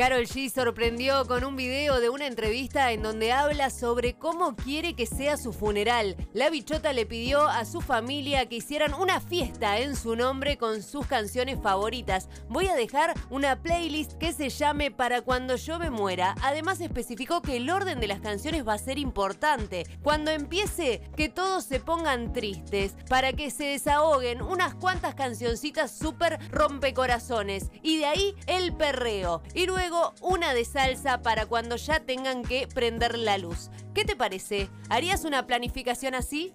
Carol G sorprendió con un video de una entrevista en donde habla sobre cómo quiere que sea su funeral. La bichota le pidió a su familia que hicieran una fiesta en su nombre con sus canciones favoritas. Voy a dejar una playlist que se llame Para cuando yo me muera. Además especificó que el orden de las canciones va a ser importante. Cuando empiece, que todos se pongan tristes, para que se desahoguen unas cuantas cancioncitas súper rompecorazones. Y de ahí el perreo. Y luego una de salsa para cuando ya tengan que prender la luz. ¿Qué te parece? ¿Harías una planificación así?